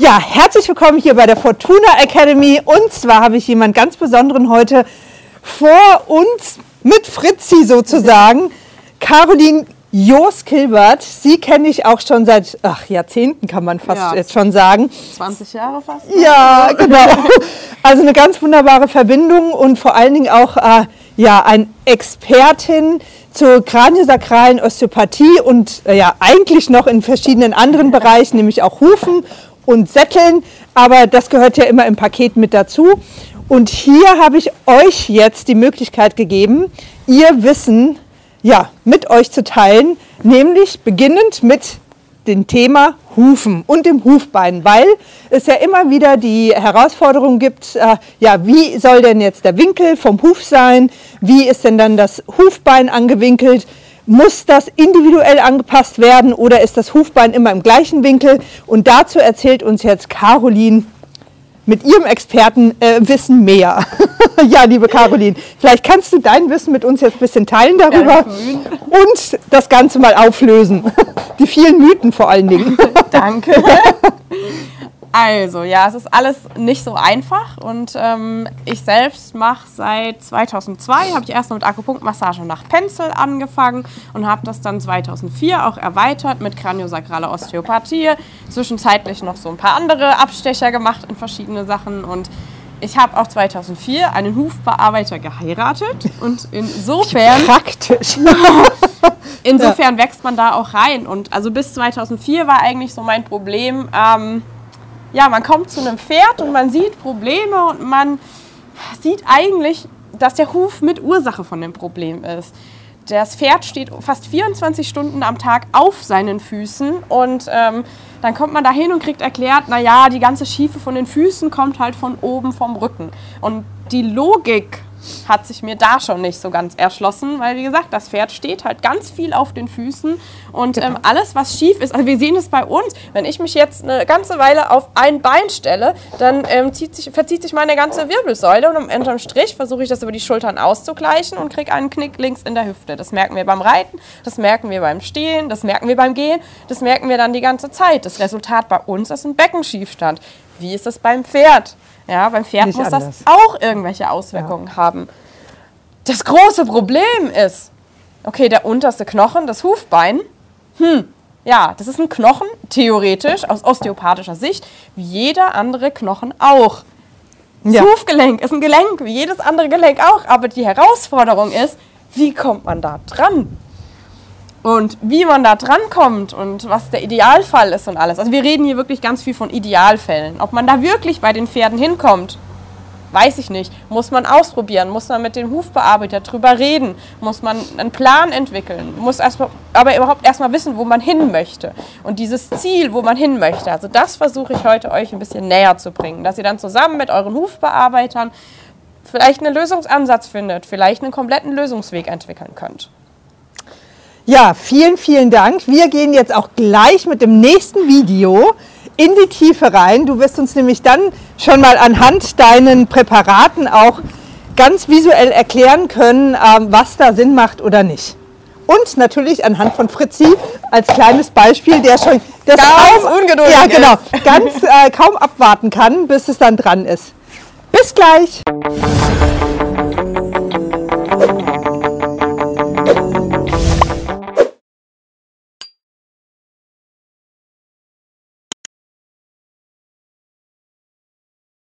Ja, herzlich willkommen hier bei der Fortuna Academy. Und zwar habe ich jemanden ganz Besonderen heute vor uns mit Fritzi sozusagen. Caroline Jos Kilbert. Sie kenne ich auch schon seit ach, Jahrzehnten, kann man fast Ja. jetzt schon sagen. 20 Jahre fast. Ja, genau. Also eine ganz wunderbare Verbindung und vor allen Dingen auch äh, ja, ein Expertin zur kraniosakralen Osteopathie und äh, ja, eigentlich noch in verschiedenen anderen Bereichen, nämlich auch Hufen und Sätteln. Aber das gehört ja immer im Paket mit dazu. Und hier habe ich euch jetzt die Möglichkeit gegeben, ihr Wissen ja, mit euch zu teilen, nämlich beginnend mit dem Thema Hufen und dem Hufbein, weil es ja immer wieder die Herausforderung gibt, äh, ja, wie soll denn jetzt der Winkel vom Huf sein? Wie ist denn dann das Hufbein angewinkelt? Muss das individuell angepasst werden oder ist das Hufbein immer im gleichen Winkel? Und dazu erzählt uns jetzt Caroline mit ihrem Expertenwissen äh, Wissen mehr. ja, liebe Caroline, vielleicht kannst du dein Wissen mit uns jetzt ein bisschen teilen darüber und das Ganze mal auflösen. Die vielen Mythen vor allen Dingen. Danke. Also, ja, es ist alles nicht so einfach und ähm, ich selbst mache seit 2002, habe ich erst mit Akupunktmassage nach Pencil angefangen und habe das dann 2004 auch erweitert mit kraniosakraler Osteopathie, zwischenzeitlich noch so ein paar andere Abstecher gemacht in verschiedene Sachen und ich habe auch 2004 einen Hufbearbeiter geheiratet und insofern Praktisch. Insofern wächst man da auch rein. Und also bis 2004 war eigentlich so mein Problem, ähm, ja, man kommt zu einem Pferd und man sieht Probleme und man sieht eigentlich, dass der Huf mit Ursache von dem Problem ist. Das Pferd steht fast 24 Stunden am Tag auf seinen Füßen und ähm, dann kommt man da hin und kriegt erklärt, naja, die ganze Schiefe von den Füßen kommt halt von oben vom Rücken. Und die Logik hat sich mir da schon nicht so ganz erschlossen, weil wie gesagt, das Pferd steht halt ganz viel auf den Füßen und ähm, alles, was schief ist, also wir sehen es bei uns, wenn ich mich jetzt eine ganze Weile auf ein Bein stelle, dann ähm, zieht sich, verzieht sich meine ganze Wirbelsäule und am unterm Strich versuche ich das über die Schultern auszugleichen und kriege einen Knick links in der Hüfte. Das merken wir beim Reiten, das merken wir beim Stehen, das merken wir beim Gehen, das merken wir dann die ganze Zeit. Das Resultat bei uns ist ein Beckenschiefstand. Wie ist das beim Pferd? Ja, beim Pferd Nicht muss anders. das auch irgendwelche Auswirkungen haben. Das große Problem ist, okay, der unterste Knochen, das Hufbein, hm, ja, das ist ein Knochen, theoretisch, aus osteopathischer Sicht, wie jeder andere Knochen auch. Das Ja. Hufgelenk ist ein Gelenk, wie jedes andere Gelenk auch, aber die Herausforderung ist, wie kommt man da dran? Und wie man da dran kommt und was der Idealfall ist und alles. Also wir reden hier wirklich ganz viel von Idealfällen. Ob man da wirklich bei den Pferden hinkommt, weiß ich nicht. Muss man ausprobieren, muss man mit dem Hufbearbeiter drüber reden, muss man einen Plan entwickeln, muss erstmal, aber überhaupt erstmal wissen, wo man hin möchte. Und dieses Ziel, wo man hin möchte, also das versuche ich heute euch ein bisschen näher zu bringen, dass ihr dann zusammen mit euren Hufbearbeitern vielleicht einen Lösungsansatz findet, vielleicht einen kompletten Lösungsweg entwickeln könnt. Ja, vielen, vielen Dank. Wir gehen jetzt auch gleich mit dem nächsten Video in die Tiefe rein. Du wirst uns nämlich dann schon mal anhand deinen Präparaten auch ganz visuell erklären können, ähm, was da Sinn macht oder nicht. Und natürlich anhand von Fritzi als kleines Beispiel, der schon das Ganz kaum, ungeduldig ja, genau, ist. ganz äh, kaum abwarten kann, bis es dann dran ist. Bis gleich.